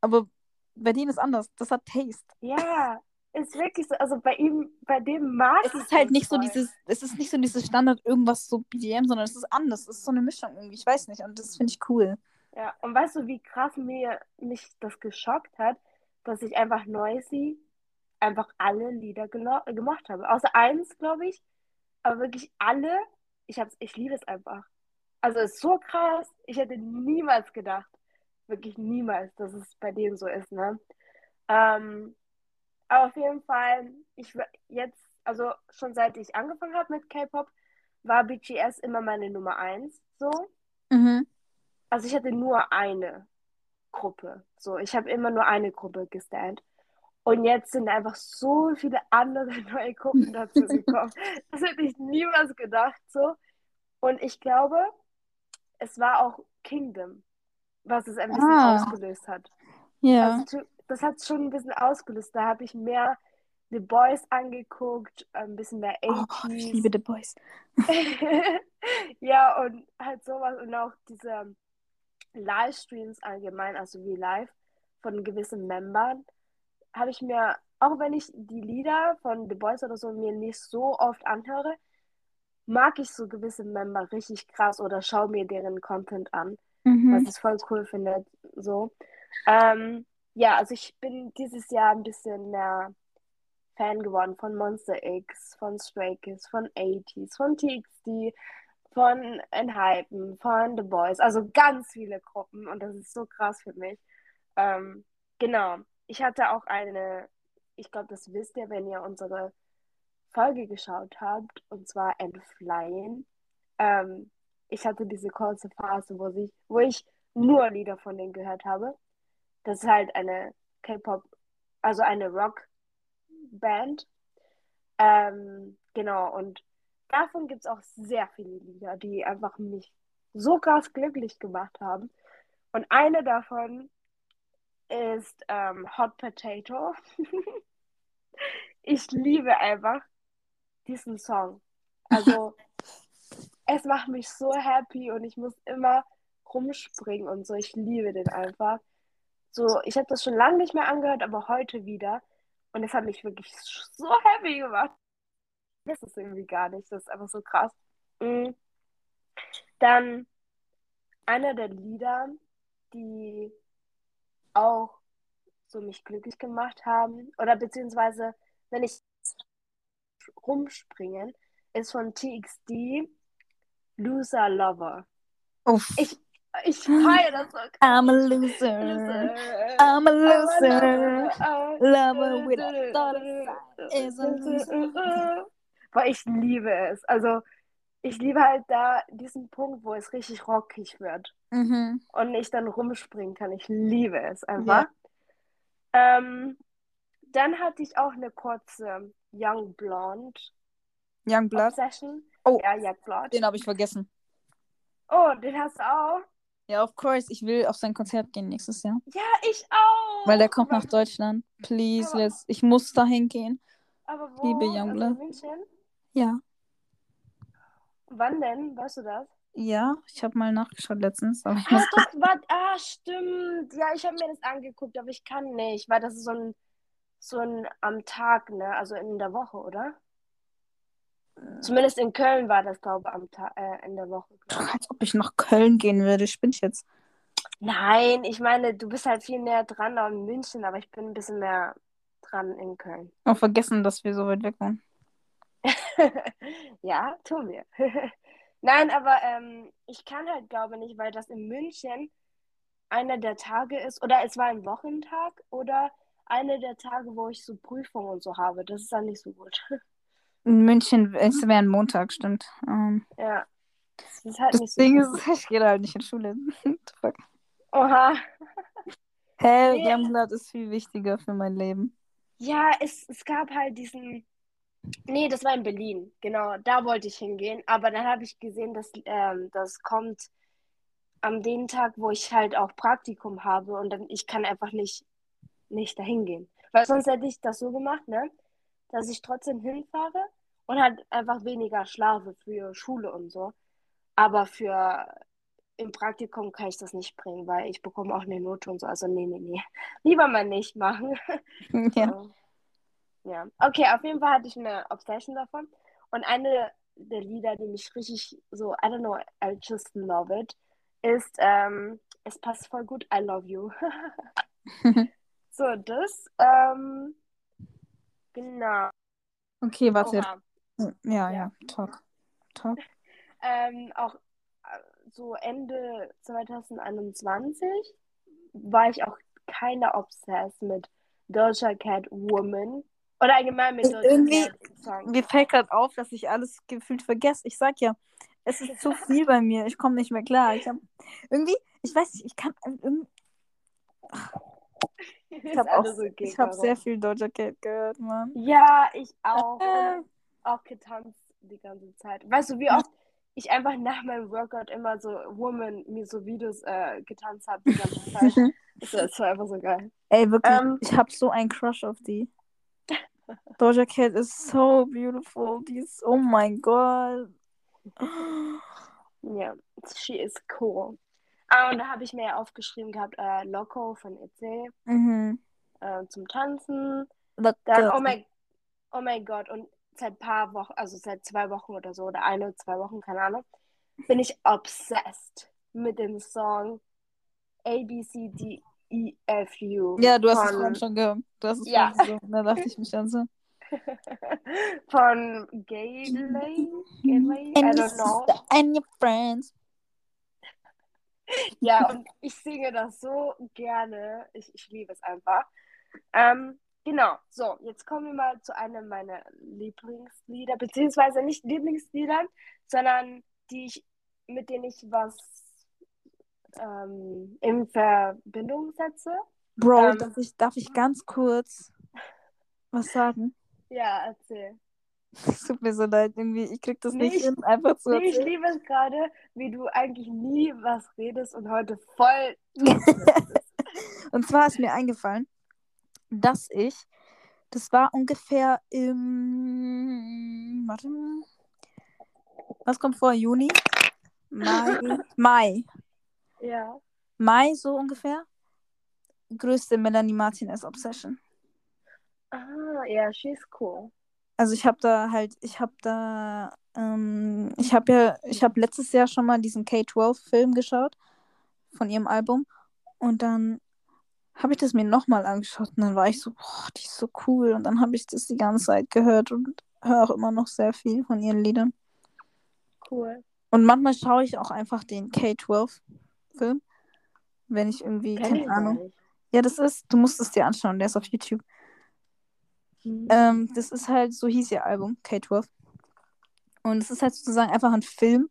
Aber bei denen ist anders. Das hat Taste. Ja, ist wirklich so. Also bei ihm, bei dem mag Es ist halt nicht so voll. dieses, es ist nicht so dieses Standard irgendwas so BDM, sondern es ist anders. Es ist so eine Mischung irgendwie. Ich weiß nicht. Und das finde ich cool. Ja, und weißt du, wie krass mir mich das geschockt hat, dass ich einfach Noisy einfach alle Lieder gemocht habe. Außer eins, glaube ich. Aber wirklich alle. Ich hab's, ich liebe es einfach. Also es ist so krass. Ich hätte niemals gedacht, wirklich niemals, dass es bei denen so ist, ne? Ähm, aber auf jeden Fall, ich jetzt, also schon seit ich angefangen habe mit K-Pop, war BTS immer meine Nummer eins, so. Mhm. Also ich hatte nur eine Gruppe. So, ich habe immer nur eine Gruppe gestandt. Und jetzt sind einfach so viele andere <laughs> neue Gruppen dazu <laughs> gekommen. Das hätte ich niemals gedacht. So. Und ich glaube, es war auch Kingdom, was es ein bisschen Ah. ausgelöst hat. Ja. Also das hat schon ein bisschen ausgelöst. Da habe ich mehr The Boys angeguckt, ein bisschen mehr Oh, 80s. ich liebe The Boys. <laughs> ja, und halt sowas und auch diese Livestreams allgemein, also wie live von gewissen Membern, habe ich mir, auch wenn ich die Lieder von The Boys oder so mir nicht so oft anhöre, mag ich so gewisse Member richtig krass oder schaue mir deren Content an, was Mhm. ich voll cool finde. So. Ähm, ja, also ich bin dieses Jahr ein bisschen mehr Fan geworden von Monster X, von Stray Kids, von 80s, von TXT, von Enhypen, von The Boys. Also ganz viele Gruppen und das ist so krass für mich. Ähm, genau. Ich hatte auch eine, ich glaube, das wisst ihr, wenn ihr unsere Folge geschaut habt, und zwar Entflying. Ähm, ich hatte diese kurze Phase, wo ich, wo ich nur Lieder von denen gehört habe. Das ist halt eine K-Pop, also eine Rock-Band. Ähm, genau, und davon gibt es auch sehr viele Lieder, die einfach mich so krass glücklich gemacht haben. Und eine davon ist ähm, Hot Potato. <laughs> ich liebe einfach diesen Song. Also, es macht mich so happy und ich muss immer rumspringen und so. Ich liebe den einfach. So, ich habe das schon lange nicht mehr angehört, aber heute wieder. Und es hat mich wirklich so happy gemacht. Das ist irgendwie gar nicht. Das ist einfach so krass. Mhm. Dann einer der Lieder, die auch so mich glücklich gemacht haben, oder beziehungsweise, wenn ich rumspringen, ist von TXD Loser Lover. Uff. Ich, ich feiere das so. I'm a loser. I'm a loser. Lover with a thought is a loser. Weil ich liebe es. Also, ich liebe halt da diesen Punkt, wo es richtig rockig wird Mhm. und ich dann rumspringen kann. Ich liebe es einfach. Ähm, dann hatte ich auch eine kurze Young Blonde Youngblood. Obsession. Oh. Ja, Young Blonde. Den habe ich vergessen. Oh, den hast du auch? Ja, of course. Ich will auf sein Konzert gehen nächstes Jahr. Ja, ich auch. Weil der kommt aber, nach Deutschland. Please, Aber- let's. Ich muss dahin gehen. Aber wo? liebe Also in München? Ja. Wann denn? Weißt du das? Ja, ich habe mal nachgeschaut letztens. Aber ich Ah, doch, warte, ah, stimmt. Ja, ich habe mir das angeguckt, aber ich kann nicht, weil das ist so ein, so ein am Tag, ne? Also in der Woche, oder? Zumindest in Köln war das, glaube ich, am Tag, äh, in der Woche. ich. als ob ich nach Köln gehen würde. Spinn ich jetzt. Nein, ich meine, du bist halt viel näher dran an München, aber ich bin ein bisschen mehr dran in Köln. Auch vergessen, dass wir so weit weg wohnen. <laughs> Ja, tun wir. <laughs> Nein, aber ähm, ich kann halt, glaube nicht, weil das in München einer der Tage ist, oder es war ein Wochentag oder einer der Tage, wo ich so Prüfungen und so habe. Das ist dann nicht so gut. <laughs> In München, es wäre ein Montag, stimmt. Ähm, Ja. Das ist halt das nicht so Ding ist, ich gehe da halt nicht in Schule. <laughs> Fuck? Oha. Hä, Nee. Youngblood ist viel wichtiger für mein Leben. Ja, es, es gab halt diesen. Nee, das war in Berlin. Genau, da wollte ich hingehen. Aber dann habe ich gesehen, dass ähm, das kommt am den Tag, wo ich halt auch Praktikum habe und dann ich kann einfach nicht, nicht dahin gehen. Weil sonst hätte ich das so gemacht, ne? Dass ich trotzdem hinfahre und halt einfach weniger schlafe für Schule und so. Aber für im Praktikum kann ich das nicht bringen, weil ich bekomme auch eine Note und so. Also nee, nee, nee. <laughs> Lieber mal nicht machen. <laughs> Ja. Ja. Okay, auf jeden Fall hatte ich eine Obsession davon. Und eine der Lieder, die mich richtig so, I don't know, I just love it, ist, ähm, es passt voll gut, I love you. <laughs> so, das, ähm, genau. Okay, warte. Oha. Ja, Ja. ja, talk. Talk. <laughs> Ähm, auch äh, so Ende 2021 war ich auch keiner obsessed mit Doja Cat Woman. Oder allgemein mit Doja irgendwie- Cat. Mir fällt gerade auf, dass ich alles gefühlt vergesse. Ich sag ja, es ist zu <laughs> viel bei mir. Ich komme nicht mehr klar. Ich hab irgendwie, ich weiß nicht, ich kann irgendwie, <laughs> ich habe auch, okay, ich Caro. sehr viel Doja Cat gehört, Mann. Ja, ich auch. Äh. Und auch getanzt die ganze Zeit. Weißt du, wie oft ich einfach nach meinem Workout immer so Woman mir so Videos äh, getanzt habe die ganze Zeit. <laughs> Das war, einfach so geil. Ey, wirklich, Ähm. ich habe so einen Crush auf die. <laughs> Doja Cat ist so beautiful. Die ist, oh mein Gott. Ja, she is cool. Ah, und da habe ich mir ja aufgeschrieben gehabt, äh, Loco von EC Mhm. äh, zum Tanzen. Dann, oh mein, oh mein Gott, und seit paar Wochen, also seit zwei Wochen oder so, oder eine, zwei Wochen, keine Ahnung, bin ich obsessed mit dem Song A, B, C, D, E, F, U. Ja, du hast es von, vorhin schon gehört. Du hast es Ja. vorhin gesungen. Da dachte ich mich dann so. <laughs> von Gaylay. Gaylay? I And don't know. and your friends. Ja, und ich singe das so gerne. Ich, ich liebe es einfach. Ähm, genau, so, jetzt kommen wir mal zu einem meiner Lieblingslieder, beziehungsweise nicht Lieblingsliedern, sondern die ich, mit denen ich was ähm, in Verbindung setze. Bro, Ähm. darf, ich, darf ich ganz kurz was sagen? Ja, erzähl. Es tut mir so leid, irgendwie, ich krieg das nicht Nicht- hin, einfach zu Nee, ich liebe es gerade, wie du eigentlich nie was redest und heute voll. <laughs> Und zwar ist mir eingefallen, dass ich, das war ungefähr im, warte mal, was kommt vor, Juni? Mai, <laughs> Mai, ja. Mai so ungefähr, größte Melanie Martinez Obsession. Ah, ja, she's cool. Also ich habe da halt, ich habe da, ähm, ich habe ja, ich habe letztes Jahr schon mal diesen K-12-Film geschaut von ihrem Album und dann habe ich das mir nochmal angeschaut und dann war ich so, boah, die ist so cool und dann habe ich das die ganze Zeit gehört und höre auch immer noch sehr viel von ihren Liedern. Cool. Und manchmal schaue ich auch einfach den K-12-Film, wenn ich irgendwie, Kenn keine Ahnung. Ja, das ist, du musst es dir anschauen, der ist auf YouTube. Mhm. Ähm, das ist halt, so hieß ihr Album, K-12. Und es ist halt sozusagen einfach ein Film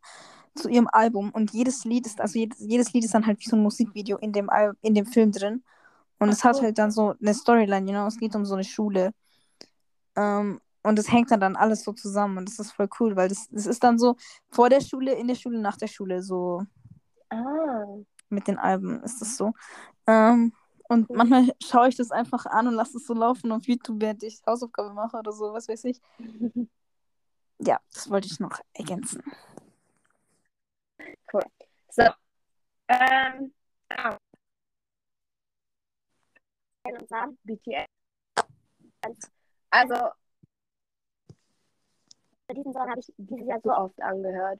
zu ihrem Album. Und jedes Lied ist, also jedes, jedes Lied ist dann halt wie so ein Musikvideo in dem, Al in dem Film drin. Und Ach es hat so. halt dann so eine Storyline, you know? Es geht um so eine Schule. Ähm, und es hängt dann, dann alles so zusammen. Und das ist voll cool, weil das, das ist dann so vor der Schule, in der Schule, nach der Schule, so Ah, mit den Alben ist das so. Ähm, und Cool. manchmal schaue ich das einfach an und lasse es so laufen auf YouTube, während ich Hausaufgabe mache oder so, was weiß ich. <laughs> Ja, das wollte ich noch ergänzen. so. Ähm, ah. BTS. Also, diesen Song habe ich dieses Jahr so oft angehört.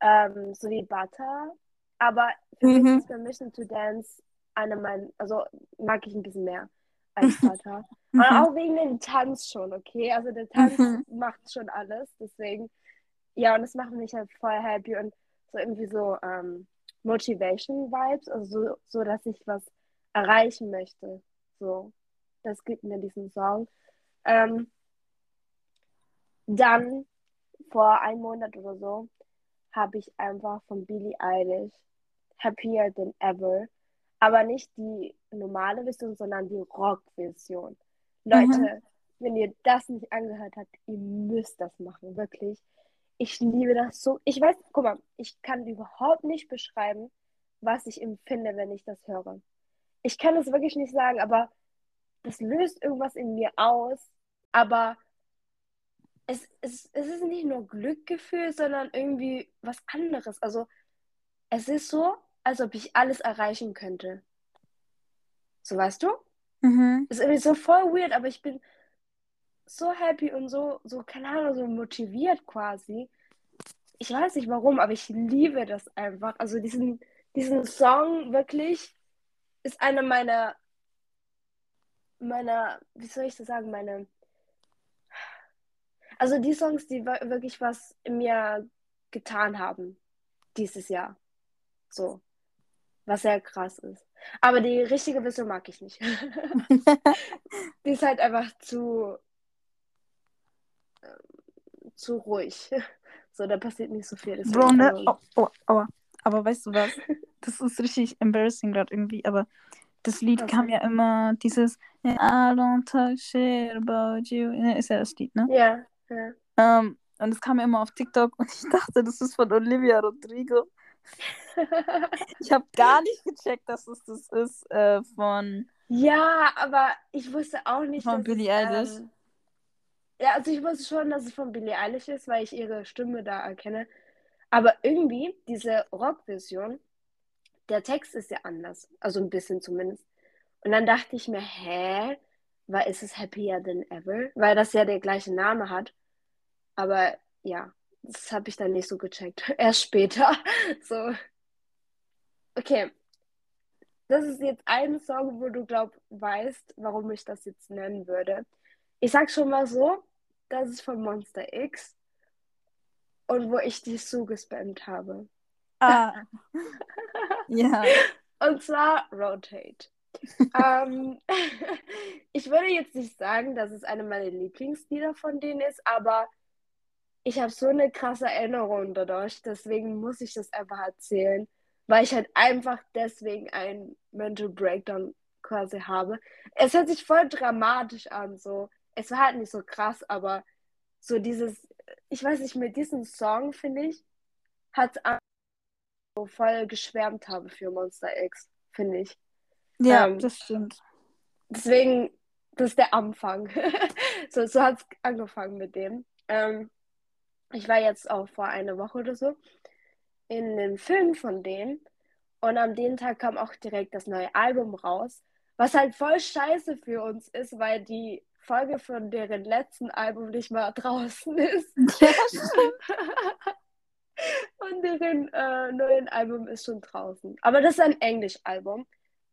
Ähm, so wie Butter. Aber für Mhm. mich ist Permission to Dance eine meiner, also mag ich ein bisschen mehr als <laughs> Butter. Und auch wegen dem Tanz schon, okay? Also der Tanz Mhm. macht schon alles. Deswegen, ja, und das macht mich halt voll happy und so irgendwie so ähm, Motivation-Vibes, also so, so, dass ich was erreichen möchte. So, das gibt mir diesen Song. Ähm, dann, vor einem Monat oder so, habe ich einfach von Billie Eilish Happier Than Ever, aber nicht die normale Version, sondern die Rock-Version. Leute, wenn ihr das nicht angehört habt, ihr müsst das machen, wirklich. Ich liebe das so. Ich weiß, guck mal, ich kann überhaupt nicht beschreiben, was ich empfinde, wenn ich das höre. Ich kann es wirklich nicht sagen, aber das löst irgendwas in mir aus. Aber es, es, es ist nicht nur Glückgefühl, sondern irgendwie was anderes. Also es ist so, als ob ich alles erreichen könnte. So weißt du? Mhm. Ist irgendwie so voll weird, aber ich bin so happy und so, so, keine Ahnung, so motiviert quasi. Ich weiß nicht warum, aber ich liebe das einfach. Also diesen, diesen Song wirklich ist einer meiner, meiner, wie soll ich das sagen, meine, also die Songs, die wirklich was in mir getan haben dieses Jahr. So. Was sehr krass ist. Aber die richtige Version mag ich nicht. <laughs> Die ist halt einfach zu, ähm, zu ruhig. So, da passiert nicht so viel. Bro, ne? Oh, oh, aua. Aber weißt du was? Das ist richtig embarrassing gerade irgendwie, aber das Lied Was kam ja immer dieses I don't talk shit about you. Ne, Ist ja das Lied, ne? Ja, ja. Ähm, und es kam ja immer auf TikTok und ich dachte, das ist von Olivia Rodrigo. <laughs> Ich habe gar nicht gecheckt, dass es das ist äh, von. Ja, aber ich wusste auch nicht, Von dass Billie Eilish? ähm, ja, also ich wusste schon, dass es von Billie Eilish ist, weil ich ihre Stimme da erkenne. Aber irgendwie, diese Rock-Version, der Text ist ja anders. Also ein bisschen zumindest. Und dann dachte ich mir, hä? Weil ist es Happier Than Ever? Weil das ja der gleiche Name hat. Aber ja, das habe ich dann nicht so gecheckt. <laughs> Erst später. <laughs> So. Okay. Das ist jetzt ein Song, wo du glaub weißt, warum ich das jetzt nennen würde. Ich sag schon mal so, das ist von Monster X und wo ich dich zugespammt habe. Ah. <laughs> ja. Und zwar Rotate. ähm, ich würde jetzt nicht sagen, dass es eine meiner Lieblingslieder von denen ist, aber ich habe so eine krasse Erinnerung dadurch, deswegen muss ich das einfach erzählen, weil ich halt einfach deswegen einen Mental Breakdown quasi habe. Es hört sich voll dramatisch an, so. Es war halt nicht so krass, aber so dieses, ich weiß nicht, mit diesem Song, finde ich, hat so voll geschwärmt habe für Monster X, finde ich. Ja, Ähm, das stimmt. Deswegen, das ist der Anfang. <laughs> so so hat es angefangen mit dem. Ähm, ich war jetzt auch vor einer Woche oder so in einem Film von denen und am den Tag kam auch direkt das neue Album raus, was halt voll scheiße für uns ist, weil die Folge von deren letzten Album nicht mal <laughs> draußen ist. <laughs> Ja. Und deren äh, neuen Album ist schon draußen. Aber das ist ein Englisch-Album,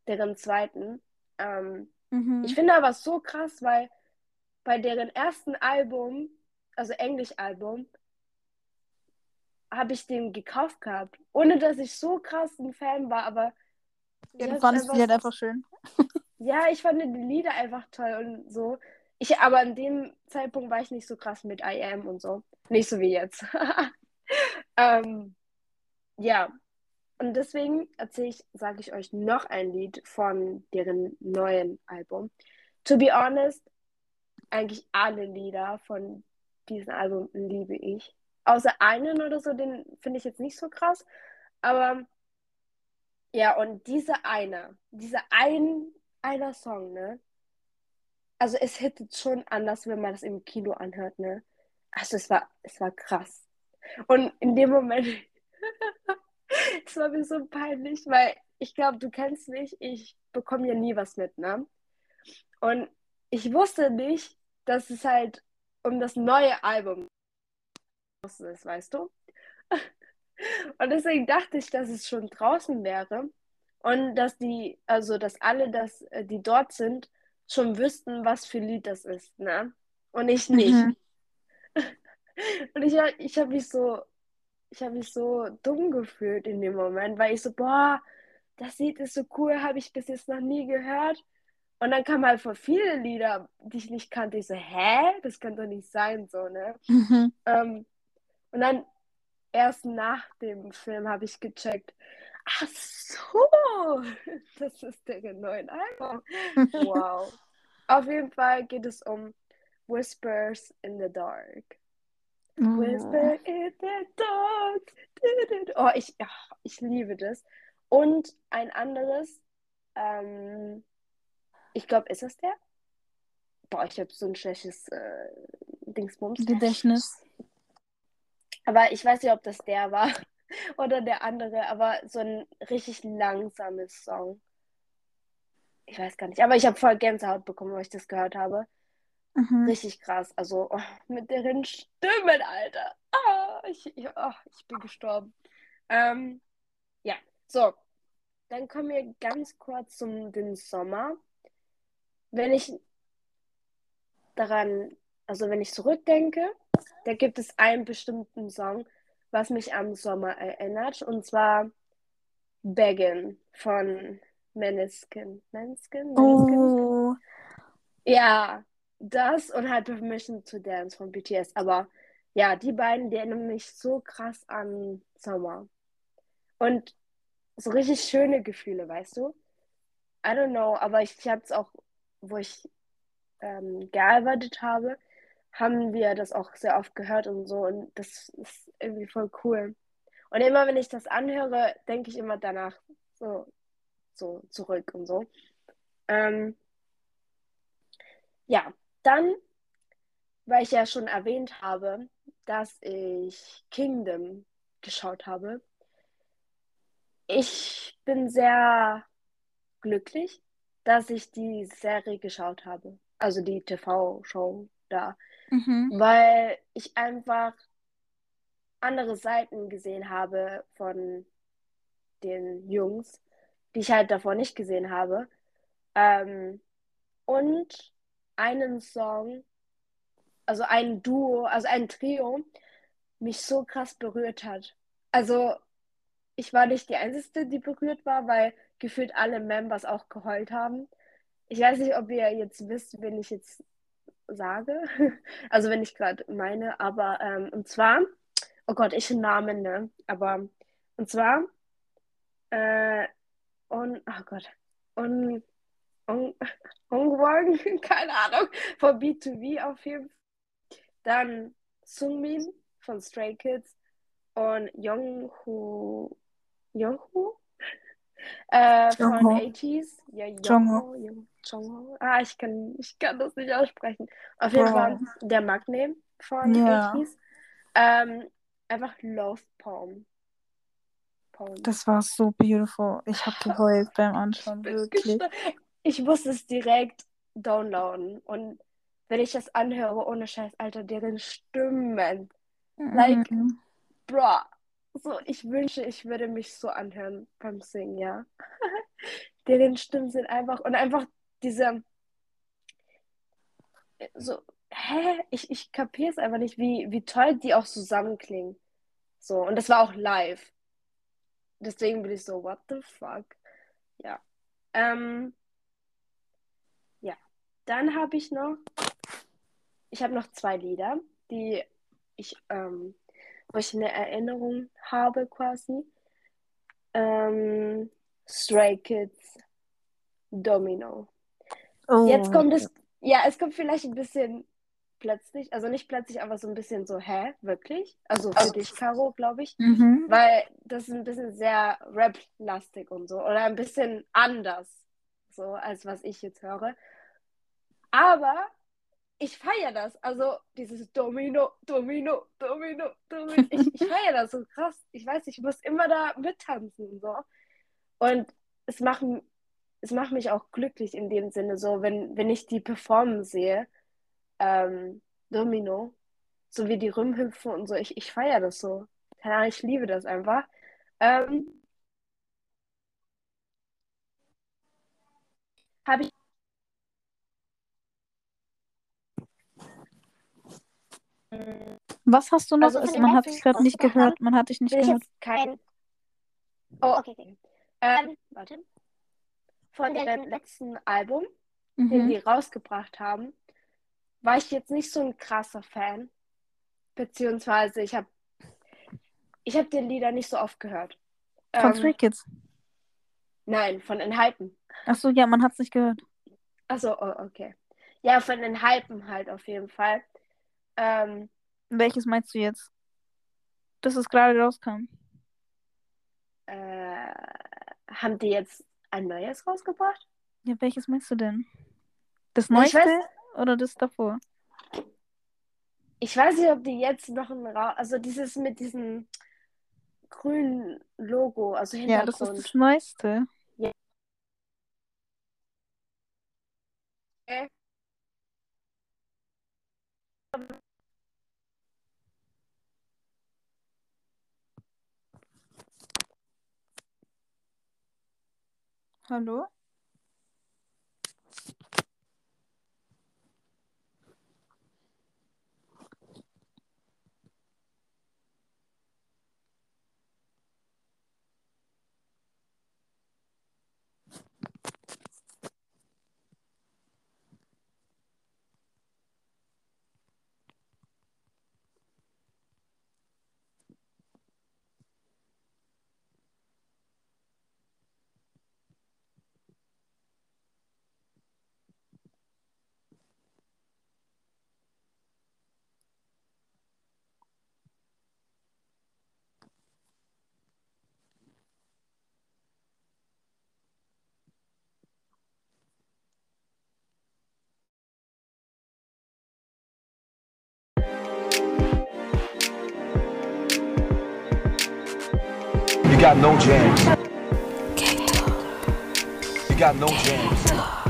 deren zweiten. Ähm, Mhm. ich finde aber so krass, weil bei deren ersten Album, also Englisch-Album, habe ich den gekauft gehabt. Ohne dass ich so krass ein Fan war, aber Ja, du fandest die einfach- halt einfach schön. <laughs> ja, ich fand die Lieder einfach toll und so. Ich, aber an dem Zeitpunkt war ich nicht so krass mit I Am und so. Nicht so wie jetzt. <laughs> ähm, ja. Und deswegen erzähle ich, sage ich euch noch ein Lied von deren neuen Album. To be honest, eigentlich alle Lieder von diesem Album liebe ich. Außer einen oder so, den finde ich jetzt nicht so krass. Aber ja, und dieser eine, dieser ein, einer Song, ne? Also es hittet schon anders, wenn man das im Kino anhört, ne? Also es war, es war krass. Und in dem Moment, <laughs> es war mir so peinlich, weil ich glaube, du kennst mich, ich bekomme ja nie was mit, ne? Und ich wusste nicht, dass es halt um das neue Album ist, weißt du? <laughs> Und deswegen dachte ich, dass es schon draußen wäre und dass die, also dass alle, das, äh, die dort sind, schon wüssten, was für Lied das ist, ne? Und ich nicht. Mhm. <laughs> Und ich, ich habe mich so, ich habe mich so dumm gefühlt in dem Moment, weil ich so, boah, das Lied ist so cool, habe ich bis jetzt noch nie gehört. Und dann kamen halt voll viele Lieder, die ich nicht kannte. Ich so, hä? Das kann doch nicht sein, so, ne? Mhm. Ähm, und dann erst nach dem Film habe ich gecheckt, ach so, <laughs> das ist der neue Album. <laughs> Wow. Auf jeden Fall geht es um Whispers in the Dark. Oh. Whisper in the dark. Oh, ich, ach, ich liebe das. Und ein anderes, ähm, ich glaube, ist das der? Boah, ich habe so ein schlechtes äh, Dingsbums. Gedächtnis. Aber ich weiß nicht, ob das der war <laughs> oder der andere, aber so ein richtig langsames Song. Ich weiß gar nicht. Aber ich habe voll Gänsehaut bekommen, als ich das gehört habe. Mhm. Richtig krass. Also oh, mit deren Stimmen, Alter. Ah, ich, ich, oh, ich bin gestorben. Ähm, ja, so. Dann kommen wir ganz kurz zum den Sommer. Wenn ich daran, also wenn ich zurückdenke, da gibt es einen bestimmten Song, was mich am Sommer erinnert. Und zwar Beggin von. Maneskin? Maneskin? Oh. Ja, das und halt Permission to Dance von BTS. Aber ja, die beiden, die erinnern mich so krass an Sommer. Und so richtig schöne Gefühle, weißt du? I don't know, aber ich, ich habe es auch, wo ich ähm, gearbeitet habe, haben wir das auch sehr oft gehört und so. Und das ist irgendwie voll cool. Und immer wenn ich das anhöre, denke ich immer danach so, so zurück und so. Ähm, ja, dann, weil ich ja schon erwähnt habe, dass ich Kingdom geschaut habe. Ich bin sehr glücklich, dass ich die Serie geschaut habe. Also die TV-Show da. Mhm. Weil ich einfach andere Seiten gesehen habe von den Jungs, die ich halt davor nicht gesehen habe. Ähm, und einen Song, also ein Duo, also ein Trio, mich so krass berührt hat. Also ich war nicht die Einzige, die berührt war, weil gefühlt alle Members auch geheult haben. Ich weiß nicht, ob ihr jetzt wisst, wen ich jetzt sage. <laughs> Also wenn ich gerade meine, aber ähm, und zwar, oh Gott, ich Namen, ne? Aber und zwar, äh, und, oh Gott, und Un Ungwang, keine Ahnung, von B2B auf jeden Fall. Dann Sungmin von Stray Kids und Younghu, Younghu? <laughs> Äh, von Jongho. 80s. Ja, Jongho. Jongho. Ah, ich kann, ich kann das nicht aussprechen. Auf jeden. Fall der Magne von Ja. 80s. Ähm, einfach Love Poem. Poem. Das war so beautiful. Ich habe <laughs> geheult beim Anschauen, wirklich. Ich muss es direkt downloaden. Und wenn ich das anhöre, ohne Scheiß, Alter, deren Stimmen. Like- Mhm. Bro. So, ich wünsche, ich würde mich so anhören beim Singen, ja. <laughs> deren Stimmen sind einfach. Und einfach diese. So, hä? Ich, ich kapiere es einfach nicht, wie, wie toll die auch zusammenklingen. So, und das war auch live. Deswegen bin ich so, what the fuck? Ja. Ähm, ja. Dann habe ich noch ich habe noch zwei Lieder, die ich, ähm, wo ich eine Erinnerung habe quasi. Ähm, Stray Kids, Domino. Oh. Jetzt kommt es, ja, es kommt vielleicht ein bisschen plötzlich, also nicht plötzlich, aber so ein bisschen so, hä, wirklich? Also für dich, Caro, glaube ich. Mhm. Weil das ist ein bisschen sehr Rap-lastig und so. Oder ein bisschen anders, so als was ich jetzt höre. Aber ich feiere das. Also dieses Domino, Domino, Domino, Domino. Ich, ich <laughs> feiere das so krass. Ich weiß, ich muss immer da mittanzen und so. Und es macht, es macht mich auch glücklich in dem Sinne, so, wenn, wenn ich die performen sehe. Ähm, Domino, so wie die rumhüpfen und so. Ich, ich feiere das so. Keine Ahnung, ich liebe das einfach. Ähm, habe ich Was hast du noch? Also den man hat dich gerade nicht gehört. Man hat dich nicht gehört. jetzt kein. Oh, okay, okay. Ähm, warte. Von dem letzten Album, den Mhm. die rausgebracht haben, war ich jetzt nicht so ein krasser Fan. Beziehungsweise ich habe ich hab den Lieder nicht so oft gehört. Von Ähm, Stray Kids. nein, von den Hypen. Achso, ja, man hat es nicht gehört. Achso, oh, okay. Ja, von den Hypen halt auf jeden Fall. Ähm, Welches meinst du jetzt? Das es gerade rauskam. äh, haben die jetzt ein neues rausgebracht? Ja, welches meinst du denn? Das neueste weiß- oder das davor? Ich weiß nicht, ob die jetzt noch ein Ra also dieses mit diesem grünen Logo, also Ja, das ist Hintergrund. das neueste. Äh. Hallo? Got no jams. You got no jams.